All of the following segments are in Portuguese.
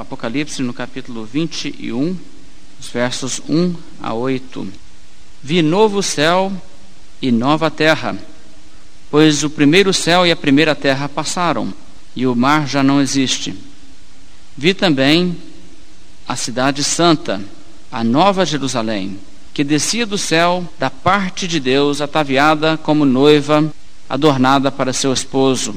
Apocalipse no capítulo 21, os versos 1 a 8. Vi novo céu e nova terra, pois o primeiro céu e a primeira terra passaram, e o mar já não existe. Vi também a cidade santa, a nova Jerusalém, que descia do céu da parte de Deus, ataviada como noiva, adornada para seu esposo.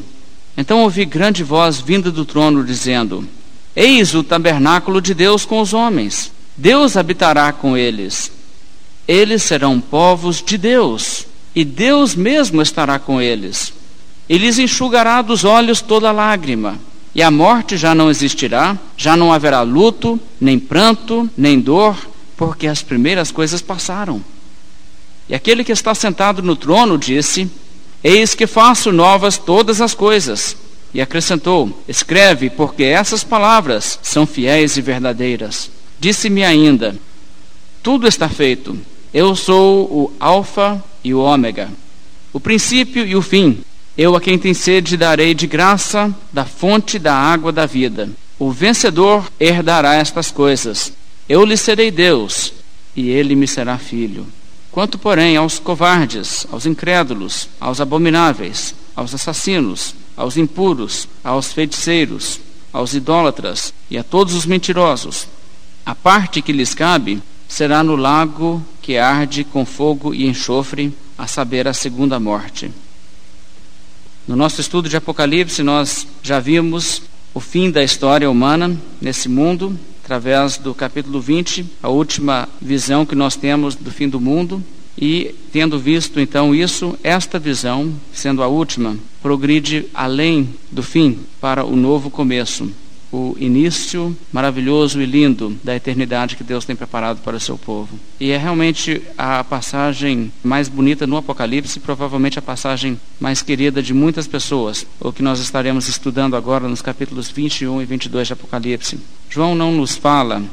Então ouvi grande voz vinda do trono, dizendo: Eis o tabernáculo de Deus com os homens. Deus habitará com eles. Eles serão povos de Deus, e Deus mesmo estará com eles. E lhes enxugará dos olhos toda lágrima, e a morte já não existirá, já não haverá luto, nem pranto, nem dor, porque as primeiras coisas passaram. E aquele que está sentado no trono disse: Eis que faço novas todas as coisas. E acrescentou: Escreve, porque essas palavras são fiéis e verdadeiras. Disse-me ainda: Tudo está feito. Eu sou o Alfa e o Ômega, o princípio e o fim. Eu a quem tem sede darei de graça da fonte da água da vida. O vencedor herdará estas coisas. Eu lhe serei Deus, e ele me será filho. Quanto, porém, aos covardes, aos incrédulos, aos abomináveis, aos assassinos, aos impuros, aos feiticeiros, aos idólatras e a todos os mentirosos, a parte que lhes cabe será no lago que arde com fogo e enxofre, a saber, a segunda morte. No nosso estudo de Apocalipse, nós já vimos o fim da história humana nesse mundo, através do capítulo 20, a última visão que nós temos do fim do mundo. E, tendo visto então isso, esta visão, sendo a última, progride além do fim para o novo começo, o início maravilhoso e lindo da eternidade que Deus tem preparado para o seu povo. E é realmente a passagem mais bonita no Apocalipse, provavelmente a passagem mais querida de muitas pessoas, o que nós estaremos estudando agora nos capítulos 21 e 22 de Apocalipse. João não nos fala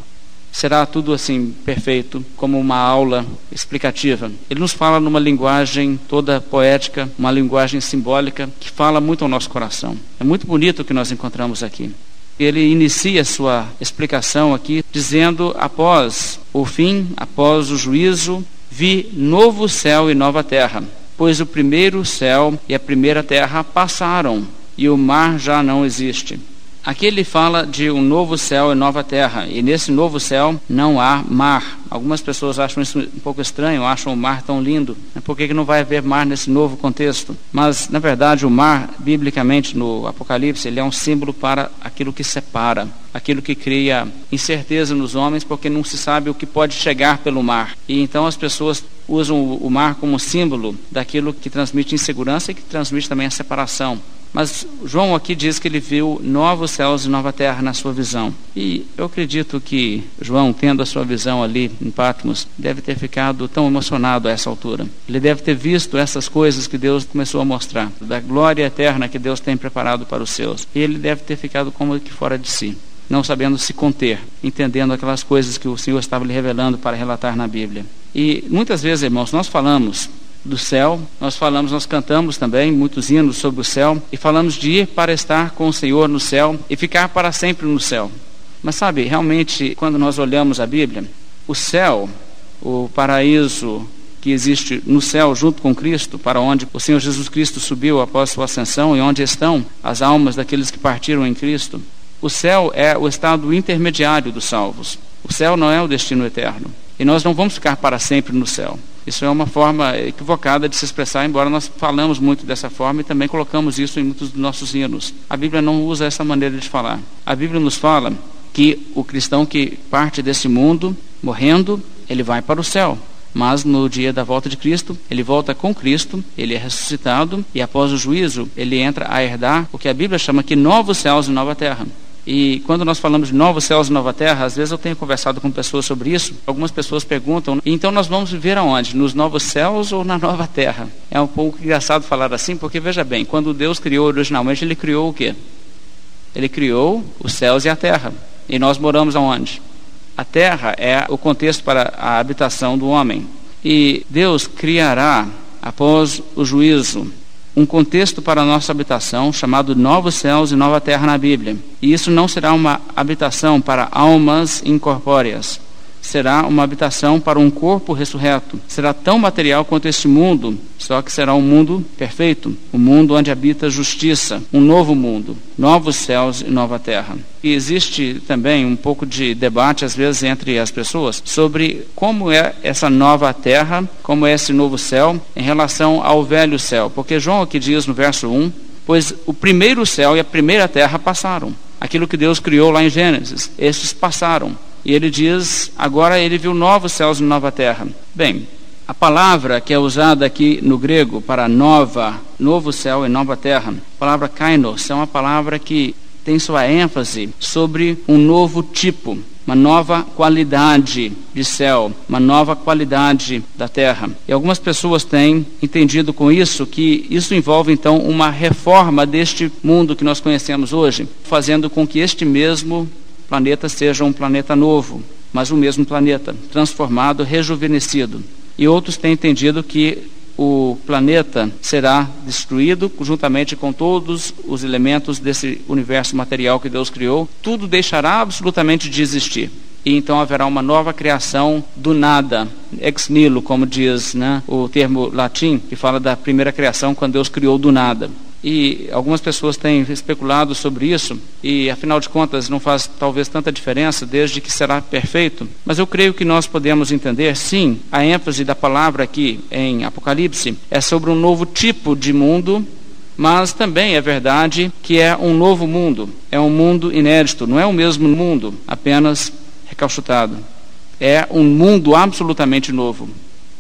será tudo assim perfeito, como uma aula explicativa. Ele nos fala numa linguagem toda poética, uma linguagem simbólica que fala muito ao nosso coração. É muito bonito o que nós encontramos aqui. Ele inicia sua explicação aqui dizendo: após o fim, após o juízo, vi novo céu e nova terra, pois o primeiro céu e a primeira terra passaram e o mar já não existe. Aqui ele fala de um novo céu e nova terra, e nesse novo céu não há mar. Algumas pessoas acham isso um pouco estranho, acham o mar tão lindo. Por que, não vai haver mar nesse novo contexto? Mas, na verdade, o mar, biblicamente no Apocalipse, ele é um símbolo para aquilo que separa, aquilo que cria incerteza nos homens, porque não se sabe o que pode chegar pelo mar. E então as pessoas usam o mar como símbolo daquilo que transmite insegurança e que transmite também a separação. Mas João aqui diz que ele viu novos céus e nova terra na sua visão. E eu acredito que João, tendo a sua visão ali em Patmos, deve ter ficado tão emocionado a essa altura. Ele deve ter visto essas coisas que Deus começou a mostrar, da glória eterna que Deus tem preparado para os seus. E ele deve ter ficado como que fora de si, não sabendo se conter, entendendo aquelas coisas que o Senhor estava lhe revelando para relatar na Bíblia. E muitas vezes, irmãos, nós falamos do céu. Nós falamos, nós cantamos também muitos hinos sobre o céu e falamos de ir para estar com o Senhor no céu e ficar para sempre no céu. Mas sabe, realmente, quando nós olhamos a Bíblia, o céu, o paraíso que existe no céu junto com Cristo, para onde o Senhor Jesus Cristo subiu após sua ascensão e onde estão as almas daqueles que partiram em Cristo. O céu é o estado intermediário dos salvos. O céu não é o destino eterno. E nós não vamos ficar para sempre no céu. Isso é uma forma equivocada de se expressar, embora nós falamos muito dessa forma e também colocamos isso em muitos dos nossos hinos. A Bíblia não usa essa maneira de falar. A Bíblia nos fala que o cristão que parte desse mundo, morrendo, ele vai para o céu. Mas no dia da volta de Cristo, ele volta com Cristo, ele é ressuscitado e após o juízo, ele entra a herdar o que a Bíblia chama que novos céus e nova terra. E quando nós falamos de novos céus e nova terra, às vezes eu tenho conversado com pessoas sobre isso. Algumas pessoas perguntam: então nós vamos viver aonde? Nos novos céus ou na nova terra? É um pouco engraçado falar assim, porque veja bem, quando Deus criou originalmente, Ele criou o quê? Ele criou os céus e a terra. E nós moramos aonde? A terra é o contexto para a habitação do homem. E Deus criará, após o juízo, um contexto para a nossa habitação chamado novos céus e nova terra na Bíblia. E isso não será uma habitação para almas incorpóreas será uma habitação para um corpo ressurreto. Será tão material quanto este mundo, só que será um mundo perfeito, um mundo onde habita justiça, um novo mundo, novos céus e nova terra. E existe também um pouco de debate, às vezes, entre as pessoas sobre como é essa nova terra, como é esse novo céu em relação ao velho céu. Porque João aqui diz no verso 1: Pois o primeiro céu e a primeira terra passaram. Aquilo que Deus criou lá em Gênesis, estes passaram. E ele diz: agora ele viu novos céus e nova terra. Bem, a palavra que é usada aqui no grego para nova, novo céu e nova terra, a palavra kainos, é uma palavra que tem sua ênfase sobre um novo tipo, uma nova qualidade de céu, uma nova qualidade da terra. E algumas pessoas têm entendido com isso que isso envolve então uma reforma deste mundo que nós conhecemos hoje, fazendo com que este mesmo planeta seja um planeta novo, mas o mesmo planeta, transformado, rejuvenescido. E outros têm entendido que o planeta será destruído juntamente com todos os elementos desse universo material que Deus criou, tudo deixará absolutamente de existir. E então haverá uma nova criação do nada, ex nihilo, como diz né, o termo latim, que fala da primeira criação quando Deus criou do nada. E algumas pessoas têm especulado sobre isso, e afinal de contas não faz talvez tanta diferença, desde que será perfeito. Mas eu creio que nós podemos entender, sim, a ênfase da palavra aqui em Apocalipse é sobre um novo tipo de mundo, mas também é verdade que é um novo mundo, é um mundo inédito, não é o mesmo mundo, apenas recalchutado. É um mundo absolutamente novo,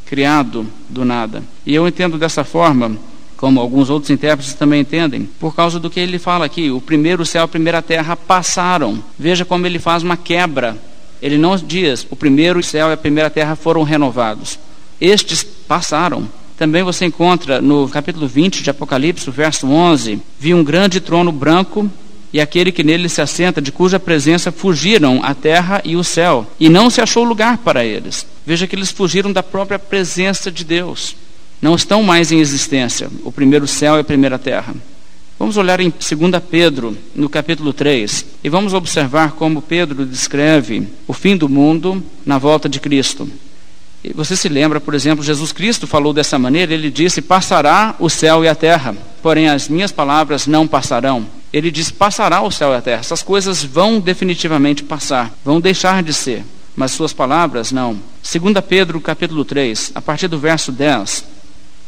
criado do nada. E eu entendo dessa forma como alguns outros intérpretes também entendem, por causa do que ele fala aqui: o primeiro céu e a primeira terra passaram. Veja como ele faz uma quebra. Ele não diz: o primeiro céu e a primeira terra foram renovados. Estes passaram. Também você encontra no capítulo 20 de Apocalipse, verso 11: Vi um grande trono branco e aquele que nele se assenta, de cuja presença fugiram a terra e o céu, e não se achou lugar para eles. Veja que eles fugiram da própria presença de Deus não estão mais em existência, o primeiro céu e a primeira terra. Vamos olhar em 2 Pedro, no capítulo 3, e vamos observar como Pedro descreve o fim do mundo na volta de Cristo. E você se lembra, por exemplo, Jesus Cristo falou dessa maneira, ele disse: Passará o céu e a terra, porém as minhas palavras não passarão. Ele diz: Passará o céu e a terra. Essas coisas vão definitivamente passar, vão deixar de ser, mas suas palavras não. 2 Pedro, capítulo 3, a partir do verso 10.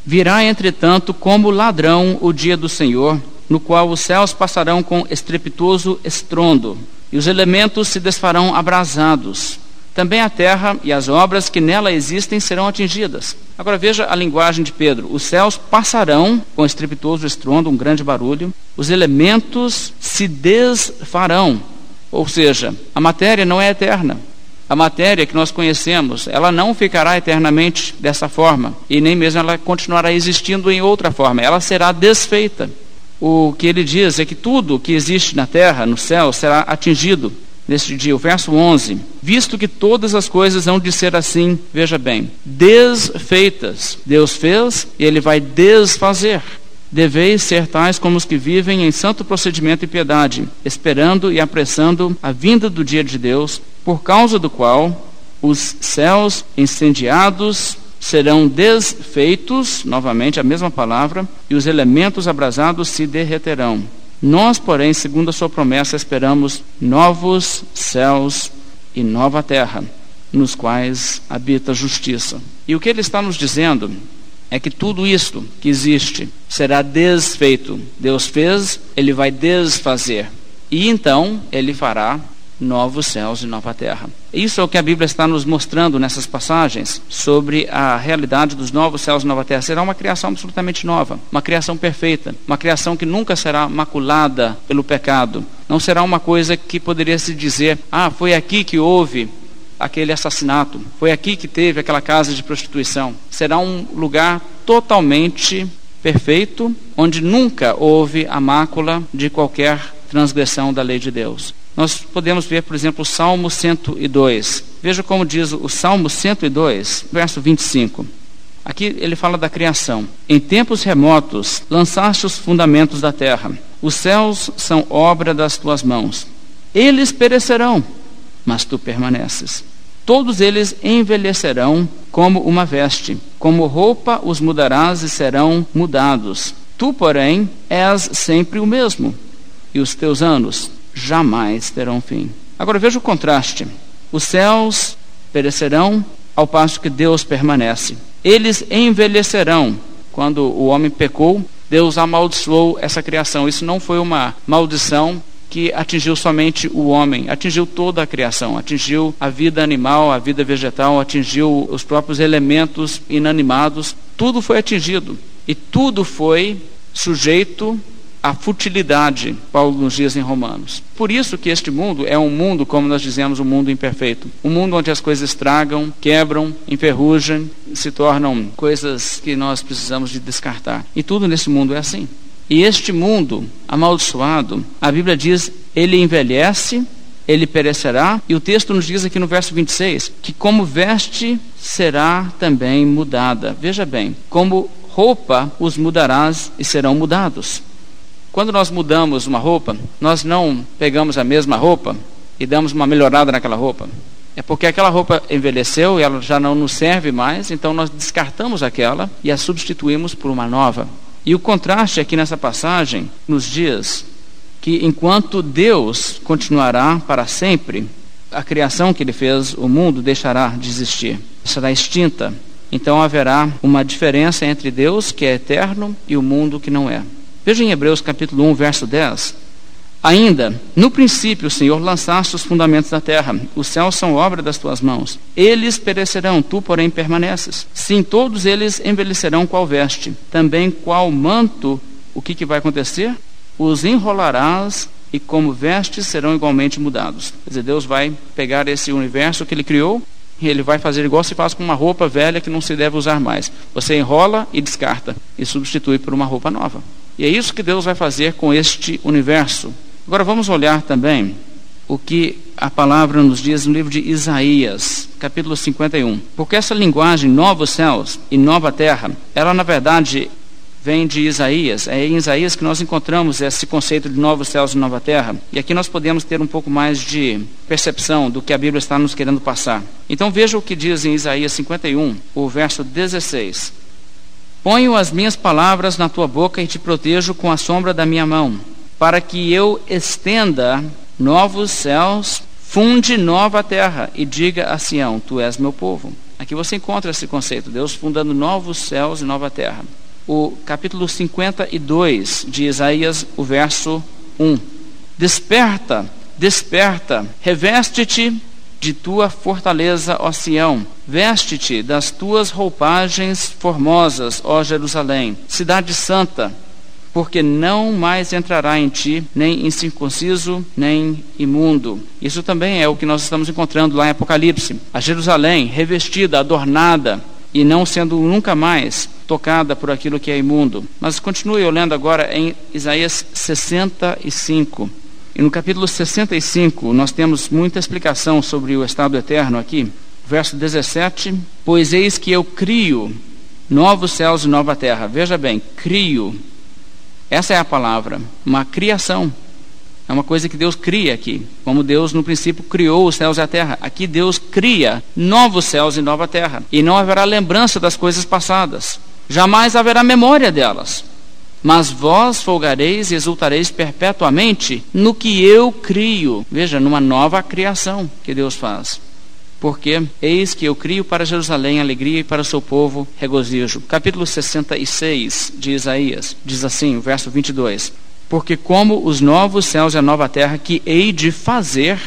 Virá, entretanto, como ladrão o dia do Senhor, no qual os céus passarão com estrepitoso estrondo, e os elementos se desfarão abrasados. Também a terra e as obras que nela existem serão atingidas. Agora veja a linguagem de Pedro: os céus passarão com estrepitoso estrondo, um grande barulho, os elementos se desfarão. Ou seja, a matéria não é eterna. A matéria que nós conhecemos, ela não ficará eternamente dessa forma, e nem mesmo ela continuará existindo em outra forma, ela será desfeita. O que ele diz é que tudo que existe na terra, no céu, será atingido neste dia. O verso 11: Visto que todas as coisas hão de ser assim, veja bem, desfeitas. Deus fez e ele vai desfazer. Deveis ser tais como os que vivem em santo procedimento e piedade, esperando e apressando a vinda do dia de Deus, por causa do qual os céus incendiados serão desfeitos, novamente a mesma palavra, e os elementos abrasados se derreterão. Nós, porém, segundo a sua promessa, esperamos novos céus e nova terra, nos quais habita a justiça. E o que ele está nos dizendo é que tudo isto que existe será desfeito. Deus fez, ele vai desfazer. E então ele fará novos céus e nova terra. Isso é o que a Bíblia está nos mostrando nessas passagens sobre a realidade dos novos céus e nova terra. Será uma criação absolutamente nova, uma criação perfeita, uma criação que nunca será maculada pelo pecado. Não será uma coisa que poderia se dizer: "Ah, foi aqui que houve aquele assassinato, foi aqui que teve aquela casa de prostituição". Será um lugar totalmente perfeito, onde nunca houve a mácula de qualquer transgressão da lei de Deus. Nós podemos ver, por exemplo, o Salmo 102. Veja como diz o Salmo 102, verso 25. Aqui ele fala da criação. Em tempos remotos lançaste os fundamentos da terra. Os céus são obra das tuas mãos. Eles perecerão, mas tu permaneces. Todos eles envelhecerão como uma veste, como roupa os mudarás e serão mudados. Tu, porém, és sempre o mesmo, e os teus anos jamais terão fim. Agora veja o contraste. Os céus perecerão, ao passo que Deus permanece. Eles envelhecerão. Quando o homem pecou, Deus amaldiçoou essa criação. Isso não foi uma maldição que atingiu somente o homem, atingiu toda a criação, atingiu a vida animal, a vida vegetal, atingiu os próprios elementos inanimados, tudo foi atingido e tudo foi sujeito à futilidade, Paulo nos diz em Romanos. Por isso que este mundo é um mundo, como nós dizemos, um mundo imperfeito. Um mundo onde as coisas estragam, quebram, enferrujam, se tornam coisas que nós precisamos de descartar. E tudo nesse mundo é assim. E este mundo amaldiçoado, a Bíblia diz, ele envelhece, ele perecerá, e o texto nos diz aqui no verso 26 que como veste será também mudada. Veja bem, como roupa os mudarás e serão mudados. Quando nós mudamos uma roupa, nós não pegamos a mesma roupa e damos uma melhorada naquela roupa. É porque aquela roupa envelheceu e ela já não nos serve mais, então nós descartamos aquela e a substituímos por uma nova. E o contraste aqui nessa passagem nos diz que enquanto Deus continuará para sempre, a criação que ele fez, o mundo, deixará de existir, será extinta. Então haverá uma diferença entre Deus, que é eterno, e o mundo que não é. Veja em Hebreus capítulo 1, verso 10. Ainda, no princípio, Senhor, lançaste os fundamentos da terra. Os céus são obra das tuas mãos. Eles perecerão, tu, porém, permaneces. Sim, todos eles envelhecerão qual veste. Também qual manto, o que, que vai acontecer? Os enrolarás e como vestes serão igualmente mudados. Quer dizer, Deus vai pegar esse universo que ele criou e ele vai fazer igual se faz com uma roupa velha que não se deve usar mais. Você enrola e descarta e substitui por uma roupa nova. E é isso que Deus vai fazer com este universo. Agora vamos olhar também o que a palavra nos diz no livro de Isaías, capítulo 51. Porque essa linguagem, novos céus e nova terra, ela na verdade vem de Isaías. É em Isaías que nós encontramos esse conceito de novos céus e nova terra. E aqui nós podemos ter um pouco mais de percepção do que a Bíblia está nos querendo passar. Então veja o que diz em Isaías 51, o verso 16. Ponho as minhas palavras na tua boca e te protejo com a sombra da minha mão para que eu estenda novos céus, funde nova terra e diga a Sião: Tu és meu povo. Aqui você encontra esse conceito, Deus fundando novos céus e nova terra. O capítulo 52 de Isaías, o verso 1. Desperta, desperta, reveste-te de tua fortaleza, ó Sião. Veste-te das tuas roupagens formosas, ó Jerusalém. Cidade santa, porque não mais entrará em ti nem incircunciso, nem imundo. Isso também é o que nós estamos encontrando lá em Apocalipse. A Jerusalém revestida, adornada, e não sendo nunca mais tocada por aquilo que é imundo. Mas continue olhando agora em Isaías 65. E no capítulo 65, nós temos muita explicação sobre o estado eterno aqui. Verso 17: Pois eis que eu crio novos céus e nova terra. Veja bem, crio essa é a palavra, uma criação. É uma coisa que Deus cria aqui. Como Deus no princípio criou os céus e a terra. Aqui Deus cria novos céus e nova terra. E não haverá lembrança das coisas passadas. Jamais haverá memória delas. Mas vós folgareis e exultareis perpetuamente no que eu crio. Veja, numa nova criação que Deus faz porque eis que eu crio para Jerusalém alegria e para o seu povo regozijo. Capítulo 66 de Isaías diz assim, verso 22: Porque como os novos céus e a nova terra que hei de fazer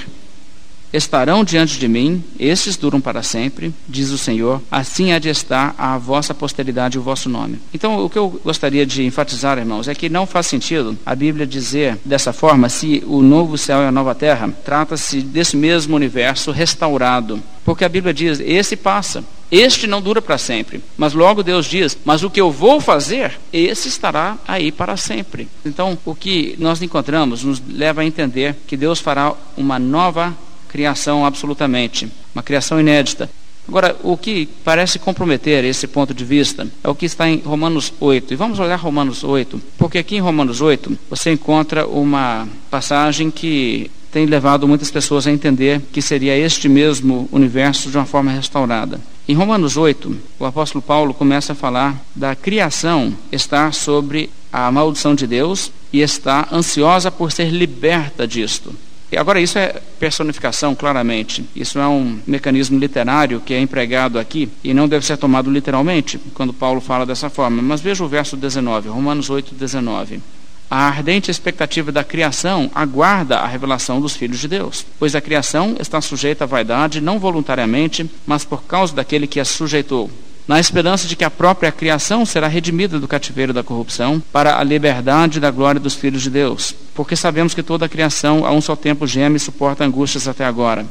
estarão diante de mim, esses duram para sempre, diz o Senhor, assim há de estar a vossa posteridade e o vosso nome. Então, o que eu gostaria de enfatizar, irmãos, é que não faz sentido a Bíblia dizer dessa forma se o novo céu e a nova terra trata-se desse mesmo universo restaurado. Porque a Bíblia diz: esse passa, este não dura para sempre. Mas logo Deus diz: Mas o que eu vou fazer, esse estará aí para sempre. Então, o que nós encontramos nos leva a entender que Deus fará uma nova criação absolutamente, uma criação inédita. Agora, o que parece comprometer esse ponto de vista é o que está em Romanos 8. E vamos olhar Romanos 8, porque aqui em Romanos 8 você encontra uma passagem que tem levado muitas pessoas a entender que seria este mesmo universo de uma forma restaurada. Em Romanos 8, o apóstolo Paulo começa a falar da criação estar sobre a maldição de Deus e está ansiosa por ser liberta disto. Agora, isso é personificação, claramente. Isso é um mecanismo literário que é empregado aqui e não deve ser tomado literalmente quando Paulo fala dessa forma. Mas veja o verso 19, Romanos 8, 19. A ardente expectativa da criação aguarda a revelação dos filhos de Deus, pois a criação está sujeita à vaidade não voluntariamente, mas por causa daquele que a sujeitou, na esperança de que a própria criação será redimida do cativeiro da corrupção para a liberdade da glória dos filhos de Deus. Porque sabemos que toda a criação a um só tempo geme e suporta angústias até agora.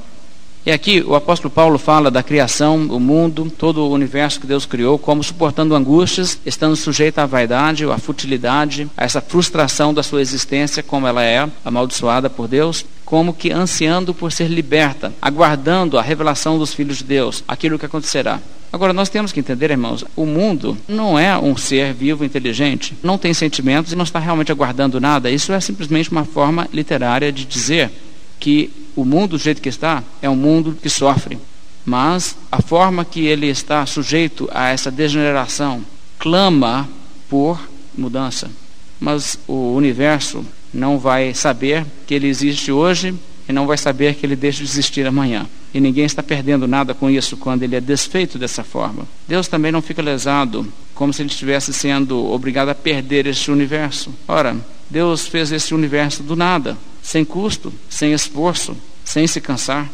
E aqui o apóstolo Paulo fala da criação, o mundo, todo o universo que Deus criou, como suportando angústias, estando sujeito à vaidade, à futilidade, a essa frustração da sua existência, como ela é amaldiçoada por Deus, como que ansiando por ser liberta, aguardando a revelação dos filhos de Deus, aquilo que acontecerá. Agora, nós temos que entender, irmãos, o mundo não é um ser vivo, inteligente, não tem sentimentos e não está realmente aguardando nada. Isso é simplesmente uma forma literária de dizer que o mundo do jeito que está é um mundo que sofre. Mas a forma que ele está sujeito a essa degeneração clama por mudança. Mas o universo não vai saber que ele existe hoje e não vai saber que ele deixa de existir amanhã. E ninguém está perdendo nada com isso quando ele é desfeito dessa forma. Deus também não fica lesado, como se ele estivesse sendo obrigado a perder este universo. Ora, Deus fez esse universo do nada, sem custo, sem esforço, sem se cansar.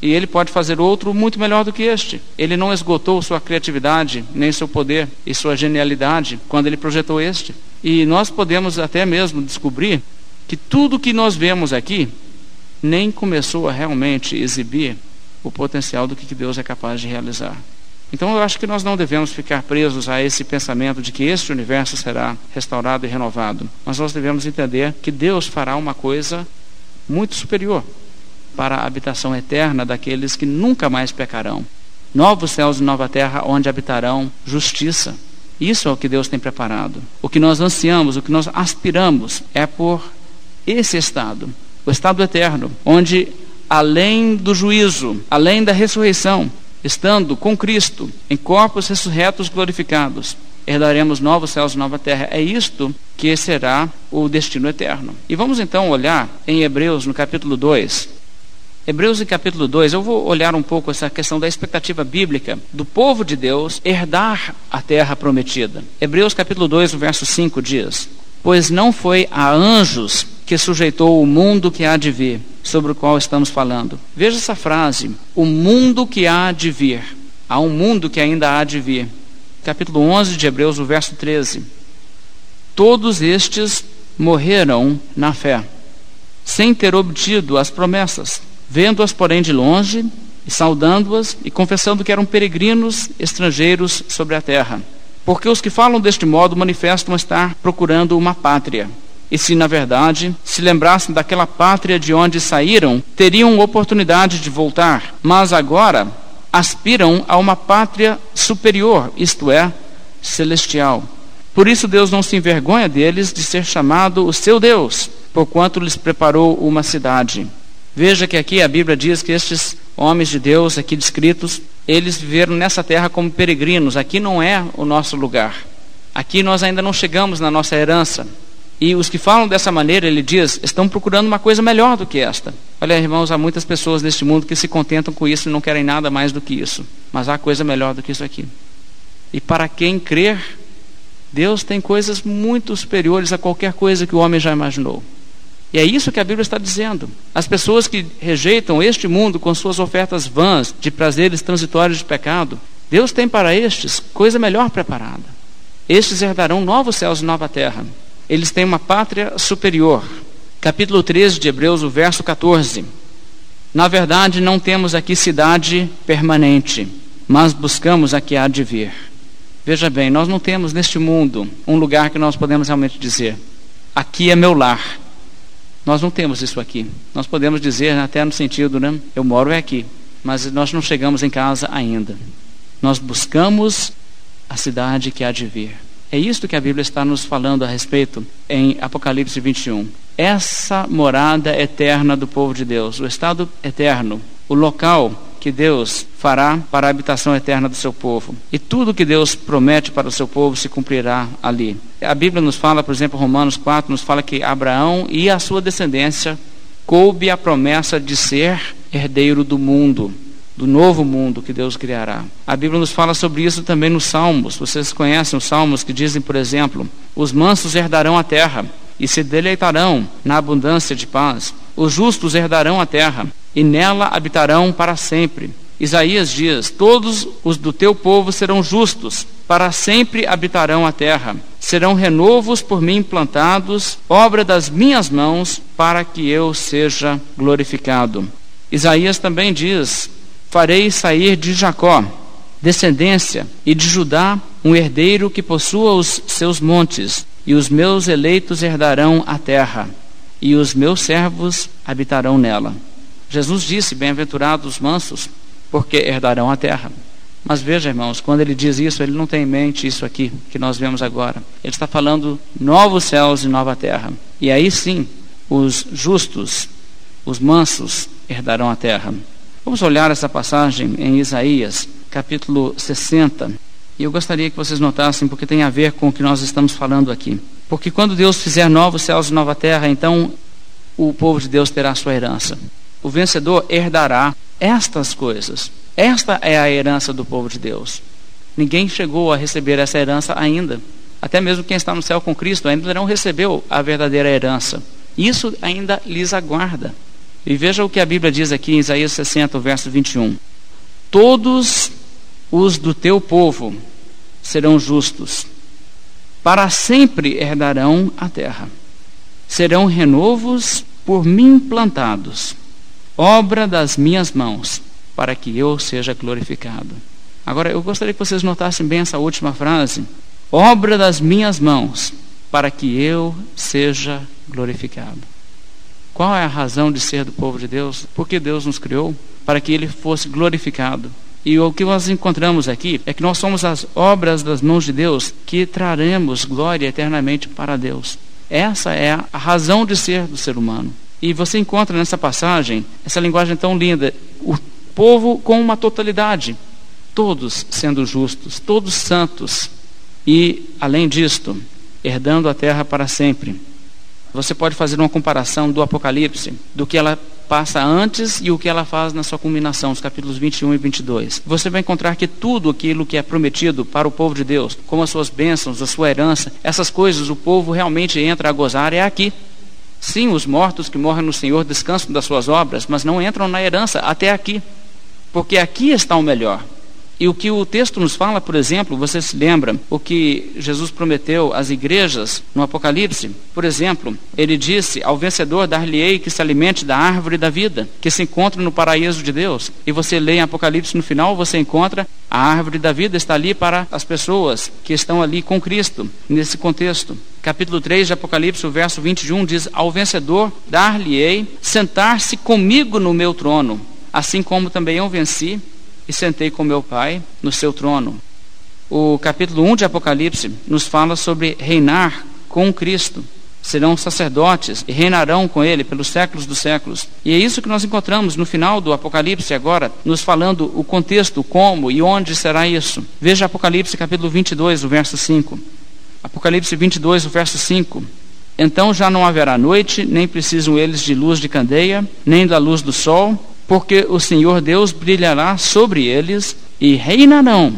E ele pode fazer outro muito melhor do que este. Ele não esgotou sua criatividade, nem seu poder e sua genialidade quando ele projetou este. E nós podemos até mesmo descobrir que tudo que nós vemos aqui nem começou a realmente exibir o potencial do que Deus é capaz de realizar. Então eu acho que nós não devemos ficar presos a esse pensamento de que este universo será restaurado e renovado, mas nós devemos entender que Deus fará uma coisa muito superior para a habitação eterna daqueles que nunca mais pecarão. Novos céus e nova terra onde habitarão justiça. Isso é o que Deus tem preparado. O que nós ansiamos, o que nós aspiramos é por esse estado o estado eterno, onde além do juízo, além da ressurreição, estando com Cristo em corpos ressurretos glorificados, herdaremos novos céus e nova terra. É isto que será o destino eterno. E vamos então olhar em Hebreus, no capítulo 2. Hebreus, em capítulo 2, eu vou olhar um pouco essa questão da expectativa bíblica do povo de Deus herdar a terra prometida. Hebreus, capítulo 2, o verso 5 diz: Pois não foi a anjos que sujeitou o mundo que há de vir, sobre o qual estamos falando. Veja essa frase: o mundo que há de vir. Há um mundo que ainda há de vir. Capítulo 11 de Hebreus, o verso 13. Todos estes morreram na fé, sem ter obtido as promessas, vendo-as, porém, de longe, e saudando-as, e confessando que eram peregrinos estrangeiros sobre a terra. Porque os que falam deste modo manifestam estar procurando uma pátria. E se, na verdade, se lembrassem daquela pátria de onde saíram, teriam oportunidade de voltar. Mas agora aspiram a uma pátria superior, isto é, celestial. Por isso Deus não se envergonha deles de ser chamado o seu Deus, porquanto lhes preparou uma cidade. Veja que aqui a Bíblia diz que estes homens de Deus aqui descritos, eles viveram nessa terra como peregrinos. Aqui não é o nosso lugar. Aqui nós ainda não chegamos na nossa herança. E os que falam dessa maneira, ele diz, estão procurando uma coisa melhor do que esta. Olha, irmãos, há muitas pessoas neste mundo que se contentam com isso e não querem nada mais do que isso. Mas há coisa melhor do que isso aqui. E para quem crer, Deus tem coisas muito superiores a qualquer coisa que o homem já imaginou. E é isso que a Bíblia está dizendo. As pessoas que rejeitam este mundo com suas ofertas vãs de prazeres transitórios de pecado, Deus tem para estes coisa melhor preparada. Estes herdarão novos céus e nova terra eles têm uma pátria superior. Capítulo 13 de Hebreus, o verso 14. Na verdade, não temos aqui cidade permanente, mas buscamos a que há de vir. Veja bem, nós não temos neste mundo um lugar que nós podemos realmente dizer: aqui é meu lar. Nós não temos isso aqui. Nós podemos dizer até no sentido, né? Eu moro é aqui. mas nós não chegamos em casa ainda. Nós buscamos a cidade que há de vir. É isto que a Bíblia está nos falando a respeito em Apocalipse 21. Essa morada eterna do povo de Deus, o estado eterno, o local que Deus fará para a habitação eterna do seu povo. E tudo que Deus promete para o seu povo se cumprirá ali. A Bíblia nos fala, por exemplo, Romanos 4, nos fala que Abraão e a sua descendência coube a promessa de ser herdeiro do mundo do novo mundo que Deus criará. A Bíblia nos fala sobre isso também nos Salmos. Vocês conhecem os Salmos que dizem, por exemplo: Os mansos herdarão a terra e se deleitarão na abundância de paz. Os justos herdarão a terra e nela habitarão para sempre. Isaías diz: Todos os do teu povo serão justos, para sempre habitarão a terra. Serão renovos por mim plantados, obra das minhas mãos, para que eu seja glorificado. Isaías também diz: farei sair de Jacó descendência e de Judá um herdeiro que possua os seus montes, e os meus eleitos herdarão a terra, e os meus servos habitarão nela. Jesus disse: Bem-aventurados os mansos, porque herdarão a terra. Mas veja, irmãos, quando ele diz isso, ele não tem em mente isso aqui que nós vemos agora. Ele está falando novos céus e nova terra. E aí sim, os justos, os mansos, herdarão a terra. Vamos olhar essa passagem em Isaías, capítulo 60. E eu gostaria que vocês notassem, porque tem a ver com o que nós estamos falando aqui. Porque quando Deus fizer novos céus e nova terra, então o povo de Deus terá sua herança. O vencedor herdará estas coisas. Esta é a herança do povo de Deus. Ninguém chegou a receber essa herança ainda. Até mesmo quem está no céu com Cristo ainda não recebeu a verdadeira herança. Isso ainda lhes aguarda. E veja o que a Bíblia diz aqui em Isaías 60, verso 21. Todos os do teu povo serão justos, para sempre herdarão a terra. Serão renovos por mim plantados, obra das minhas mãos, para que eu seja glorificado. Agora, eu gostaria que vocês notassem bem essa última frase: obra das minhas mãos, para que eu seja glorificado. Qual é a razão de ser do povo de Deus? Porque Deus nos criou para que ele fosse glorificado. E o que nós encontramos aqui é que nós somos as obras das mãos de Deus que traremos glória eternamente para Deus. Essa é a razão de ser do ser humano. E você encontra nessa passagem essa linguagem tão linda: o povo com uma totalidade, todos sendo justos, todos santos, e, além disto, herdando a terra para sempre. Você pode fazer uma comparação do Apocalipse, do que ela passa antes e o que ela faz na sua culminação, os capítulos 21 e 22. Você vai encontrar que tudo aquilo que é prometido para o povo de Deus, como as suas bênçãos, a sua herança, essas coisas o povo realmente entra a gozar é aqui. Sim, os mortos que morrem no Senhor descansam das suas obras, mas não entram na herança até aqui, porque aqui está o melhor. E o que o texto nos fala, por exemplo, você se lembra o que Jesus prometeu às igrejas no Apocalipse? Por exemplo, ele disse: Ao vencedor dar-lhe-ei que se alimente da árvore da vida, que se encontra no paraíso de Deus. E você lê em Apocalipse no final, você encontra a árvore da vida está ali para as pessoas que estão ali com Cristo, nesse contexto. Capítulo 3 de Apocalipse, o verso 21 diz: Ao vencedor dar-lhe-ei sentar-se comigo no meu trono, assim como também eu venci e sentei com meu Pai no seu trono. O capítulo 1 de Apocalipse nos fala sobre reinar com Cristo. Serão sacerdotes e reinarão com Ele pelos séculos dos séculos. E é isso que nós encontramos no final do Apocalipse agora, nos falando o contexto, como e onde será isso. Veja Apocalipse capítulo 22, o verso 5. Apocalipse 22, o verso 5. Então já não haverá noite, nem precisam eles de luz de candeia, nem da luz do sol, porque o Senhor Deus brilhará sobre eles e reinarão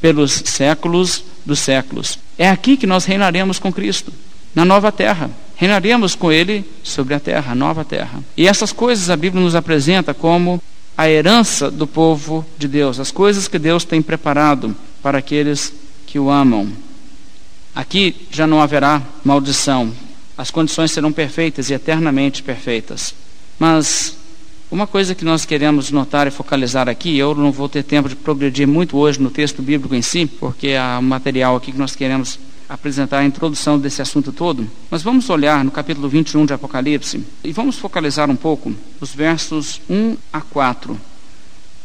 pelos séculos dos séculos. É aqui que nós reinaremos com Cristo, na nova terra. Reinaremos com Ele sobre a terra, a nova terra. E essas coisas a Bíblia nos apresenta como a herança do povo de Deus, as coisas que Deus tem preparado para aqueles que o amam. Aqui já não haverá maldição, as condições serão perfeitas e eternamente perfeitas. Mas uma coisa que nós queremos notar e focalizar aqui, eu não vou ter tempo de progredir muito hoje no texto bíblico em si, porque há um material aqui que nós queremos apresentar a introdução desse assunto todo, mas vamos olhar no capítulo 21 de Apocalipse e vamos focalizar um pouco os versos 1 a 4.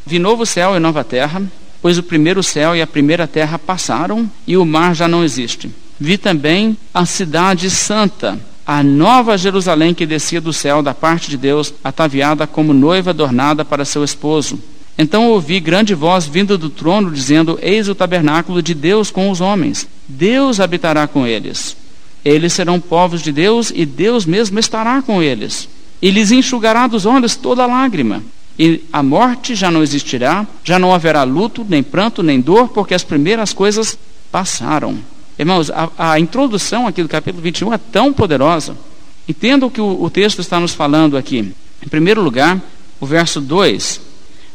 Vi novo céu e nova terra, pois o primeiro céu e a primeira terra passaram e o mar já não existe. Vi também a cidade santa, a nova Jerusalém que descia do céu da parte de Deus, ataviada como noiva adornada para seu esposo. Então ouvi grande voz vinda do trono, dizendo: Eis o tabernáculo de Deus com os homens. Deus habitará com eles. Eles serão povos de Deus e Deus mesmo estará com eles. E lhes enxugará dos olhos toda lágrima. E a morte já não existirá, já não haverá luto, nem pranto, nem dor, porque as primeiras coisas passaram. Irmãos, a, a introdução aqui do capítulo 21 é tão poderosa. Entenda o que o, o texto está nos falando aqui. Em primeiro lugar, o verso 2.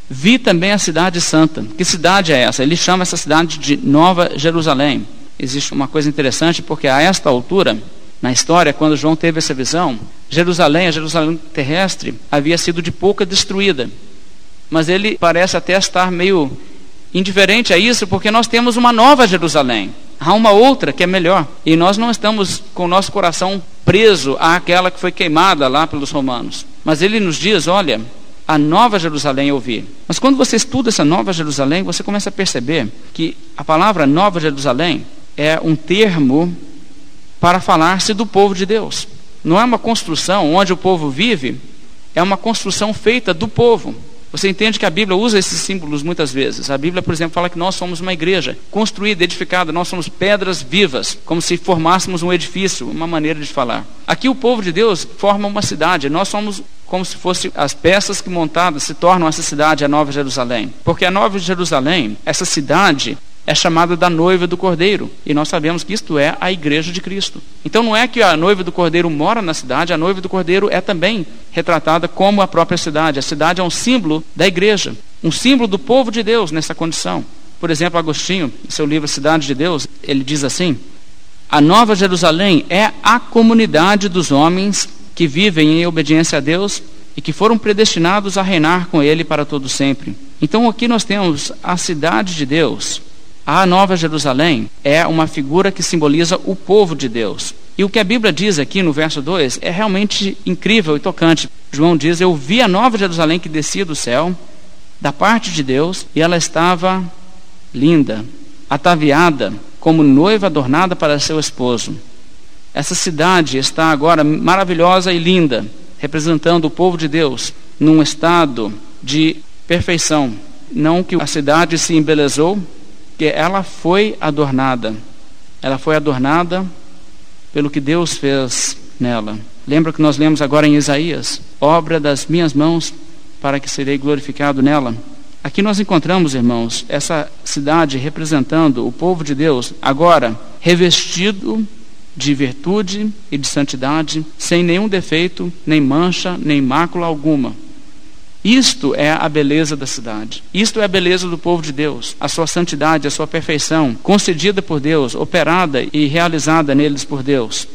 Vi também a cidade santa. Que cidade é essa? Ele chama essa cidade de Nova Jerusalém. Existe uma coisa interessante, porque a esta altura, na história, quando João teve essa visão, Jerusalém, a Jerusalém terrestre, havia sido de pouca destruída. Mas ele parece até estar meio indiferente a isso, porque nós temos uma nova Jerusalém. Há uma outra que é melhor. E nós não estamos com o nosso coração preso àquela que foi queimada lá pelos romanos. Mas ele nos diz: olha, a nova Jerusalém eu vi. Mas quando você estuda essa nova Jerusalém, você começa a perceber que a palavra nova Jerusalém é um termo para falar-se do povo de Deus. Não é uma construção onde o povo vive, é uma construção feita do povo. Você entende que a Bíblia usa esses símbolos muitas vezes. A Bíblia, por exemplo, fala que nós somos uma igreja construída, edificada, nós somos pedras vivas, como se formássemos um edifício, uma maneira de falar. Aqui o povo de Deus forma uma cidade, nós somos como se fossem as peças que montadas se tornam essa cidade, a Nova Jerusalém. Porque a Nova Jerusalém, essa cidade, é chamada da noiva do Cordeiro. E nós sabemos que isto é a igreja de Cristo. Então não é que a noiva do Cordeiro mora na cidade, a noiva do Cordeiro é também retratada como a própria cidade. A cidade é um símbolo da igreja, um símbolo do povo de Deus nessa condição. Por exemplo, Agostinho, em seu livro Cidade de Deus, ele diz assim: A Nova Jerusalém é a comunidade dos homens que vivem em obediência a Deus e que foram predestinados a reinar com Ele para todo sempre. Então aqui nós temos a cidade de Deus, a Nova Jerusalém é uma figura que simboliza o povo de Deus. E o que a Bíblia diz aqui no verso 2 é realmente incrível e tocante. João diz: Eu vi a Nova Jerusalém que descia do céu, da parte de Deus, e ela estava linda, ataviada, como noiva adornada para seu esposo. Essa cidade está agora maravilhosa e linda, representando o povo de Deus num estado de perfeição. Não que a cidade se embelezou, que ela foi adornada. Ela foi adornada pelo que Deus fez nela. Lembra que nós lemos agora em Isaías: obra das minhas mãos, para que serei glorificado nela. Aqui nós encontramos, irmãos, essa cidade representando o povo de Deus, agora revestido de virtude e de santidade, sem nenhum defeito, nem mancha, nem mácula alguma. Isto é a beleza da cidade. Isto é a beleza do povo de Deus. A sua santidade, a sua perfeição, concedida por Deus, operada e realizada neles por Deus.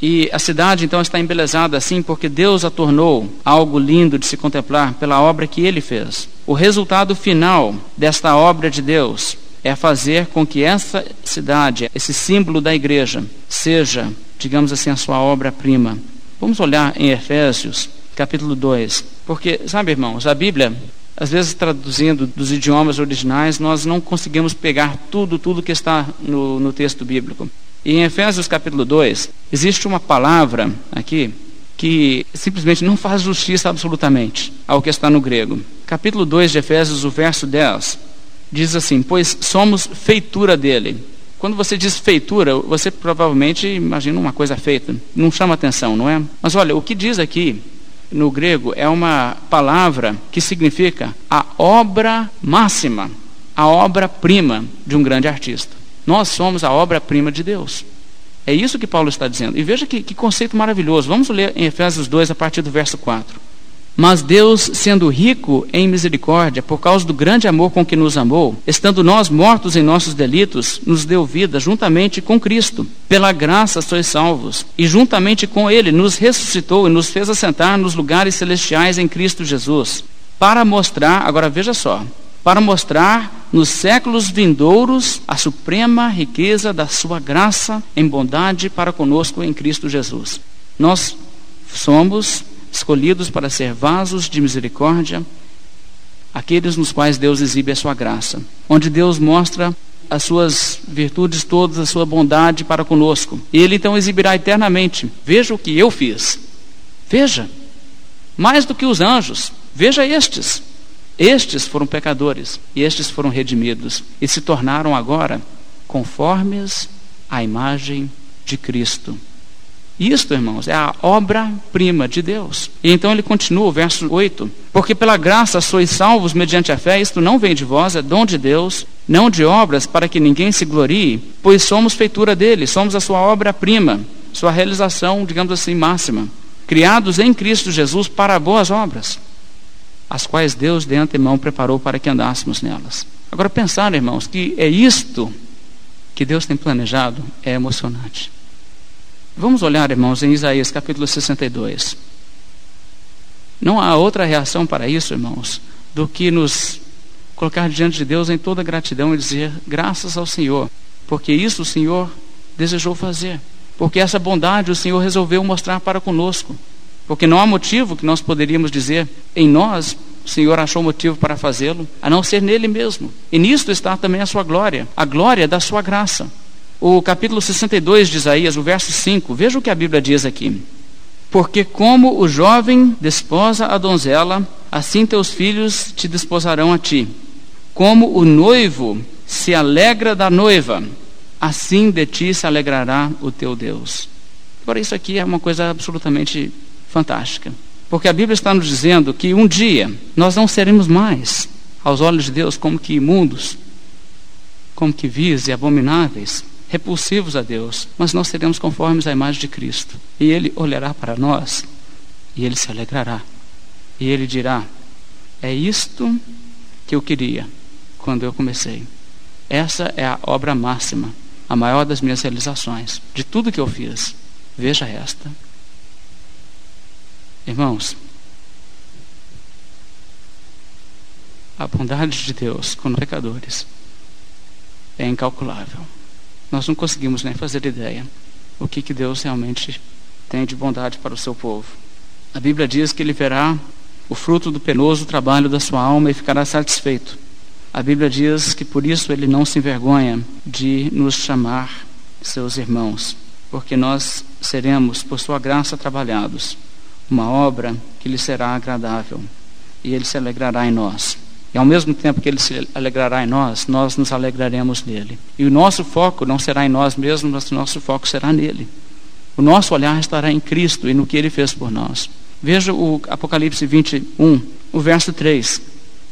E a cidade então está embelezada assim porque Deus a tornou algo lindo de se contemplar pela obra que ele fez. O resultado final desta obra de Deus é fazer com que essa cidade, esse símbolo da igreja, seja, digamos assim, a sua obra-prima. Vamos olhar em Efésios, capítulo 2. Porque, sabe, irmãos, a Bíblia, às vezes traduzindo dos idiomas originais, nós não conseguimos pegar tudo, tudo que está no, no texto bíblico. E em Efésios capítulo 2, existe uma palavra aqui que simplesmente não faz justiça absolutamente ao que está no grego. Capítulo 2 de Efésios, o verso 10, diz assim: Pois somos feitura dele. Quando você diz feitura, você provavelmente imagina uma coisa feita. Não chama atenção, não é? Mas olha, o que diz aqui no grego é uma palavra que significa a obra máxima, a obra-prima de um grande artista. Nós somos a obra-prima de Deus. É isso que Paulo está dizendo. E veja que, que conceito maravilhoso. Vamos ler em Efésios 2, a partir do verso 4. Mas Deus, sendo rico em misericórdia, por causa do grande amor com que nos amou, estando nós mortos em nossos delitos, nos deu vida juntamente com Cristo. Pela graça sois salvos, e juntamente com Ele nos ressuscitou e nos fez assentar nos lugares celestiais em Cristo Jesus, para mostrar, agora veja só, para mostrar nos séculos vindouros a suprema riqueza da sua graça em bondade para conosco em Cristo Jesus. Nós somos escolhidos para ser vasos de misericórdia, aqueles nos quais Deus exibe a sua graça, onde Deus mostra as suas virtudes todas, a sua bondade para conosco. E ele então exibirá eternamente. Veja o que eu fiz. Veja. Mais do que os anjos. Veja estes. Estes foram pecadores e estes foram redimidos e se tornaram agora conformes à imagem de Cristo. Isto, irmãos, é a obra-prima de Deus. E então ele continua, o verso 8: Porque pela graça sois salvos mediante a fé, isto não vem de vós, é dom de Deus, não de obras, para que ninguém se glorie, pois somos feitura dele, somos a sua obra-prima, sua realização, digamos assim, máxima, criados em Cristo Jesus para boas obras, as quais Deus de antemão preparou para que andássemos nelas. Agora, pensar, irmãos, que é isto que Deus tem planejado é emocionante. Vamos olhar, irmãos, em Isaías capítulo 62. Não há outra reação para isso, irmãos, do que nos colocar diante de Deus em toda gratidão e dizer graças ao Senhor, porque isso o Senhor desejou fazer, porque essa bondade o Senhor resolveu mostrar para conosco, porque não há motivo que nós poderíamos dizer em nós o Senhor achou motivo para fazê-lo, a não ser nele mesmo. E nisto está também a sua glória, a glória da sua graça o capítulo 62 de Isaías, o verso 5, veja o que a Bíblia diz aqui. Porque como o jovem desposa a donzela, assim teus filhos te desposarão a ti. Como o noivo se alegra da noiva, assim de ti se alegrará o teu Deus. Agora, isso aqui é uma coisa absolutamente fantástica. Porque a Bíblia está nos dizendo que um dia nós não seremos mais, aos olhos de Deus, como que imundos, como que vis e abomináveis, repulsivos a Deus, mas nós seremos conformes à imagem de Cristo. E Ele olhará para nós e Ele se alegrará. E Ele dirá: É isto que eu queria quando eu comecei. Essa é a obra máxima, a maior das minhas realizações, de tudo que eu fiz. Veja esta. Irmãos, a bondade de Deus com pecadores é incalculável. Nós não conseguimos nem fazer ideia o que, que Deus realmente tem de bondade para o seu povo. A Bíblia diz que ele verá o fruto do penoso trabalho da sua alma e ficará satisfeito. A Bíblia diz que por isso ele não se envergonha de nos chamar seus irmãos, porque nós seremos, por sua graça, trabalhados, uma obra que lhe será agradável e ele se alegrará em nós. E ao mesmo tempo que ele se alegrará em nós, nós nos alegraremos nele. E o nosso foco não será em nós mesmos, mas o nosso foco será nele. O nosso olhar estará em Cristo e no que ele fez por nós. Veja o Apocalipse 21, o verso 3.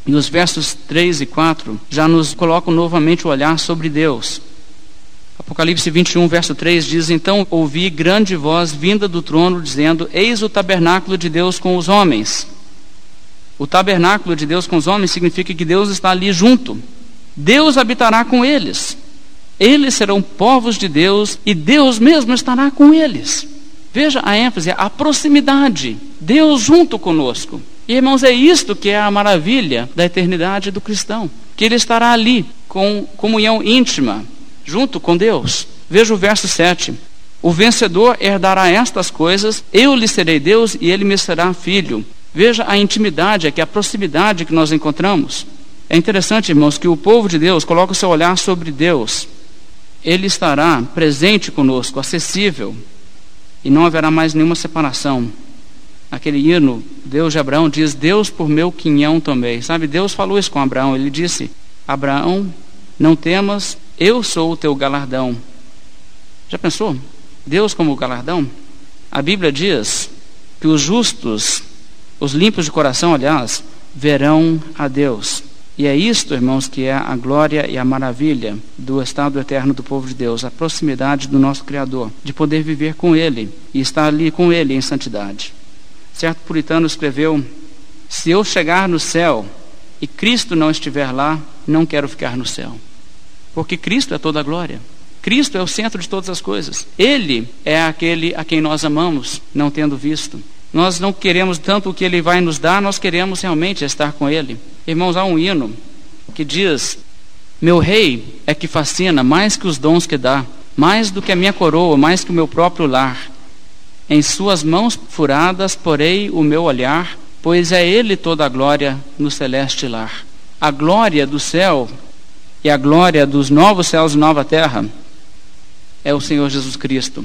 E os versos 3 e 4 já nos colocam novamente o olhar sobre Deus. Apocalipse 21, verso 3 diz: Então ouvi grande voz vinda do trono, dizendo: Eis o tabernáculo de Deus com os homens o tabernáculo de Deus com os homens significa que Deus está ali junto. Deus habitará com eles. Eles serão povos de Deus e Deus mesmo estará com eles. Veja a ênfase, a proximidade. Deus junto conosco. E irmãos, é isto que é a maravilha da eternidade do cristão. Que ele estará ali com comunhão íntima, junto com Deus. Veja o verso 7. O vencedor herdará estas coisas, eu lhe serei Deus e ele me será filho. Veja a intimidade aqui, a proximidade que nós encontramos. É interessante, irmãos, que o povo de Deus coloca o seu olhar sobre Deus. Ele estará presente conosco, acessível, e não haverá mais nenhuma separação. Aquele hino, Deus de Abraão, diz: Deus por meu quinhão também. Sabe, Deus falou isso com Abraão. Ele disse: Abraão, não temas, eu sou o teu galardão. Já pensou? Deus como galardão? A Bíblia diz que os justos os limpos de coração, aliás, verão a Deus. E é isto, irmãos, que é a glória e a maravilha do estado eterno do povo de Deus, a proximidade do nosso Criador, de poder viver com Ele e estar ali com Ele em santidade. Certo puritano escreveu: Se eu chegar no céu e Cristo não estiver lá, não quero ficar no céu. Porque Cristo é toda a glória. Cristo é o centro de todas as coisas. Ele é aquele a quem nós amamos, não tendo visto. Nós não queremos tanto o que Ele vai nos dar, nós queremos realmente estar com Ele. Irmãos, há um hino que diz: Meu rei é que fascina mais que os dons que dá, mais do que a minha coroa, mais que o meu próprio lar. Em suas mãos furadas porei o meu olhar, pois é Ele toda a glória no celeste lar. A glória do céu e a glória dos novos céus e nova terra é o Senhor Jesus Cristo.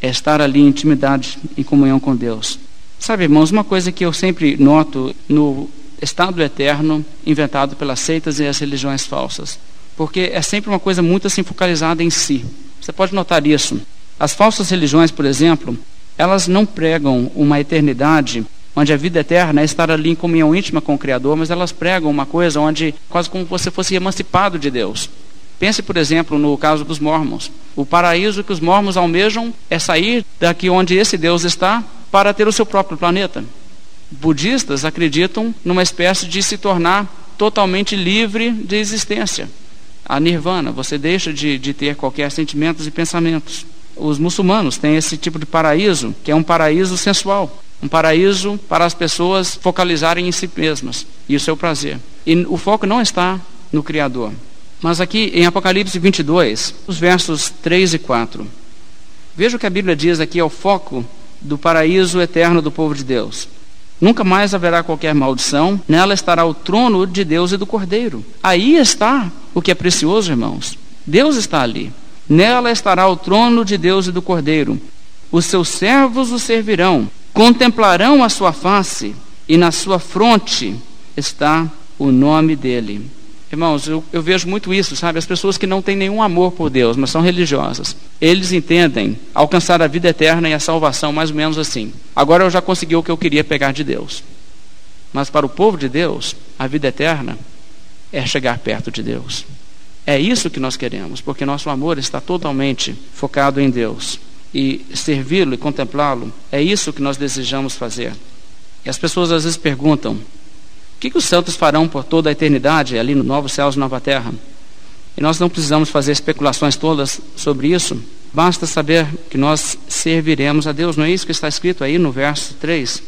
É estar ali em intimidade, em comunhão com Deus. Sabe, irmãos, uma coisa que eu sempre noto no estado eterno inventado pelas seitas e as religiões falsas. Porque é sempre uma coisa muito assim focalizada em si. Você pode notar isso. As falsas religiões, por exemplo, elas não pregam uma eternidade onde a vida eterna é estar ali em comunhão íntima com o Criador, mas elas pregam uma coisa onde quase como você fosse emancipado de Deus. Pense, por exemplo, no caso dos mormons. O paraíso que os mormons almejam é sair daqui onde esse Deus está para ter o seu próprio planeta. Budistas acreditam numa espécie de se tornar totalmente livre de existência. A nirvana, você deixa de, de ter qualquer sentimentos e pensamentos. Os muçulmanos têm esse tipo de paraíso, que é um paraíso sensual. Um paraíso para as pessoas focalizarem em si mesmas. Isso é o prazer. E o foco não está no Criador. Mas aqui em Apocalipse 22, os versos 3 e 4. Veja o que a Bíblia diz aqui é o foco do paraíso eterno do povo de Deus. Nunca mais haverá qualquer maldição, nela estará o trono de Deus e do Cordeiro. Aí está o que é precioso, irmãos. Deus está ali. Nela estará o trono de Deus e do Cordeiro. Os seus servos o servirão, contemplarão a sua face, e na sua fronte está o nome dele. Irmãos, eu, eu, vejo muito isso, sabe? As pessoas que não têm nenhum amor por Deus, mas são religiosas. Eles entendem alcançar a vida eterna e a salvação mais ou menos assim. Agora eu já consegui o que eu queria pegar de Deus. Mas para o povo de Deus, a vida eterna é chegar perto de Deus. É isso que nós queremos, porque nosso amor está totalmente focado em Deus. E servi-lo e contemplá-lo, é isso que nós desejamos fazer. E as pessoas às vezes perguntam: que, que os santos farão por toda a eternidade ali no novo céus e nova terra? E nós não precisamos fazer especulações todas sobre isso. Basta saber que nós serviremos a Deus. Não é isso que está escrito aí no verso 3?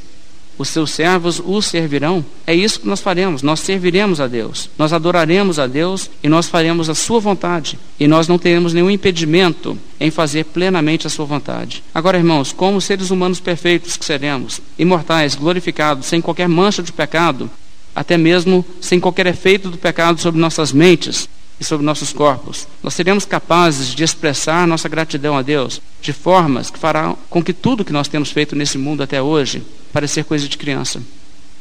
Os seus servos o servirão. É isso que nós faremos. Nós serviremos a Deus. Nós adoraremos a Deus e nós faremos a sua vontade. E nós não teremos nenhum impedimento em fazer plenamente a sua vontade. Agora, irmãos, como seres humanos perfeitos que seremos, imortais, glorificados, sem qualquer mancha de pecado, até mesmo sem qualquer efeito do pecado sobre nossas mentes e sobre nossos corpos. Nós seremos capazes de expressar nossa gratidão a Deus de formas que farão com que tudo que nós temos feito nesse mundo até hoje parecer coisa de criança.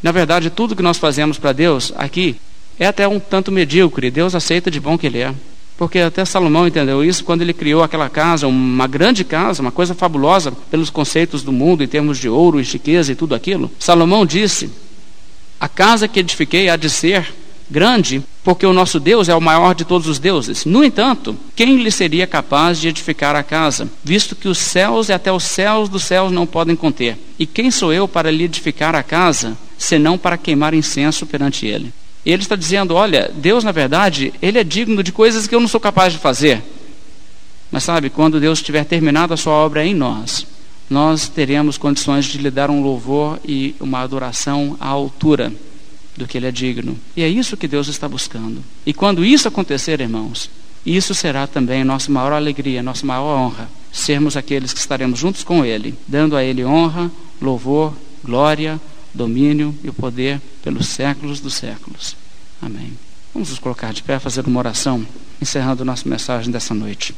Na verdade, tudo que nós fazemos para Deus aqui é até um tanto medíocre. Deus aceita de bom que Ele é. Porque até Salomão entendeu isso quando ele criou aquela casa, uma grande casa, uma coisa fabulosa pelos conceitos do mundo em termos de ouro e riqueza e tudo aquilo. Salomão disse a casa que edifiquei há de ser grande, porque o nosso Deus é o maior de todos os deuses. No entanto, quem lhe seria capaz de edificar a casa, visto que os céus e até os céus dos céus não podem conter? E quem sou eu para lhe edificar a casa, senão para queimar incenso perante ele? Ele está dizendo: olha, Deus, na verdade, ele é digno de coisas que eu não sou capaz de fazer. Mas sabe, quando Deus tiver terminado a sua obra em nós, nós teremos condições de lhe dar um louvor e uma adoração à altura do que ele é digno. E é isso que Deus está buscando. E quando isso acontecer, irmãos, isso será também nossa maior alegria, nossa maior honra, sermos aqueles que estaremos juntos com ele, dando a ele honra, louvor, glória, domínio e o poder pelos séculos dos séculos. Amém. Vamos nos colocar de pé, fazer uma oração, encerrando nossa mensagem dessa noite.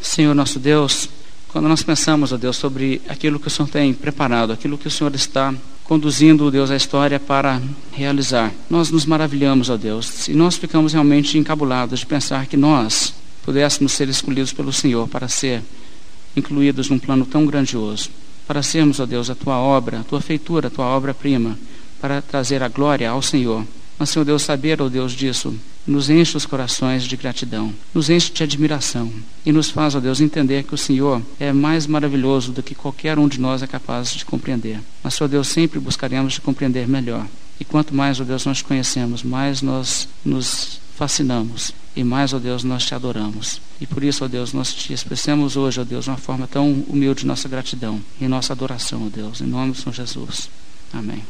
Senhor nosso Deus, quando nós pensamos, ó Deus, sobre aquilo que o Senhor tem preparado, aquilo que o Senhor está conduzindo, Deus, a história para realizar, nós nos maravilhamos, ó Deus, e nós ficamos realmente encabulados de pensar que nós pudéssemos ser escolhidos pelo Senhor para ser incluídos num plano tão grandioso, para sermos, ó Deus, a tua obra, a tua feitura, a tua obra-prima, para trazer a glória ao Senhor. Mas, Senhor Deus, saber, ó Deus, disso nos enche os corações de gratidão, nos enche de admiração e nos faz, ó Deus, entender que o Senhor é mais maravilhoso do que qualquer um de nós é capaz de compreender. Mas, ó Deus, sempre buscaremos de compreender melhor. E quanto mais, ó Deus, nós conhecemos, mais nós nos fascinamos e mais, ó Deus, nós te adoramos. E por isso, ó Deus, nós te expressamos hoje, ó Deus, uma forma tão humilde nossa gratidão e nossa adoração, ó Deus, em nome do Senhor Jesus. Amém.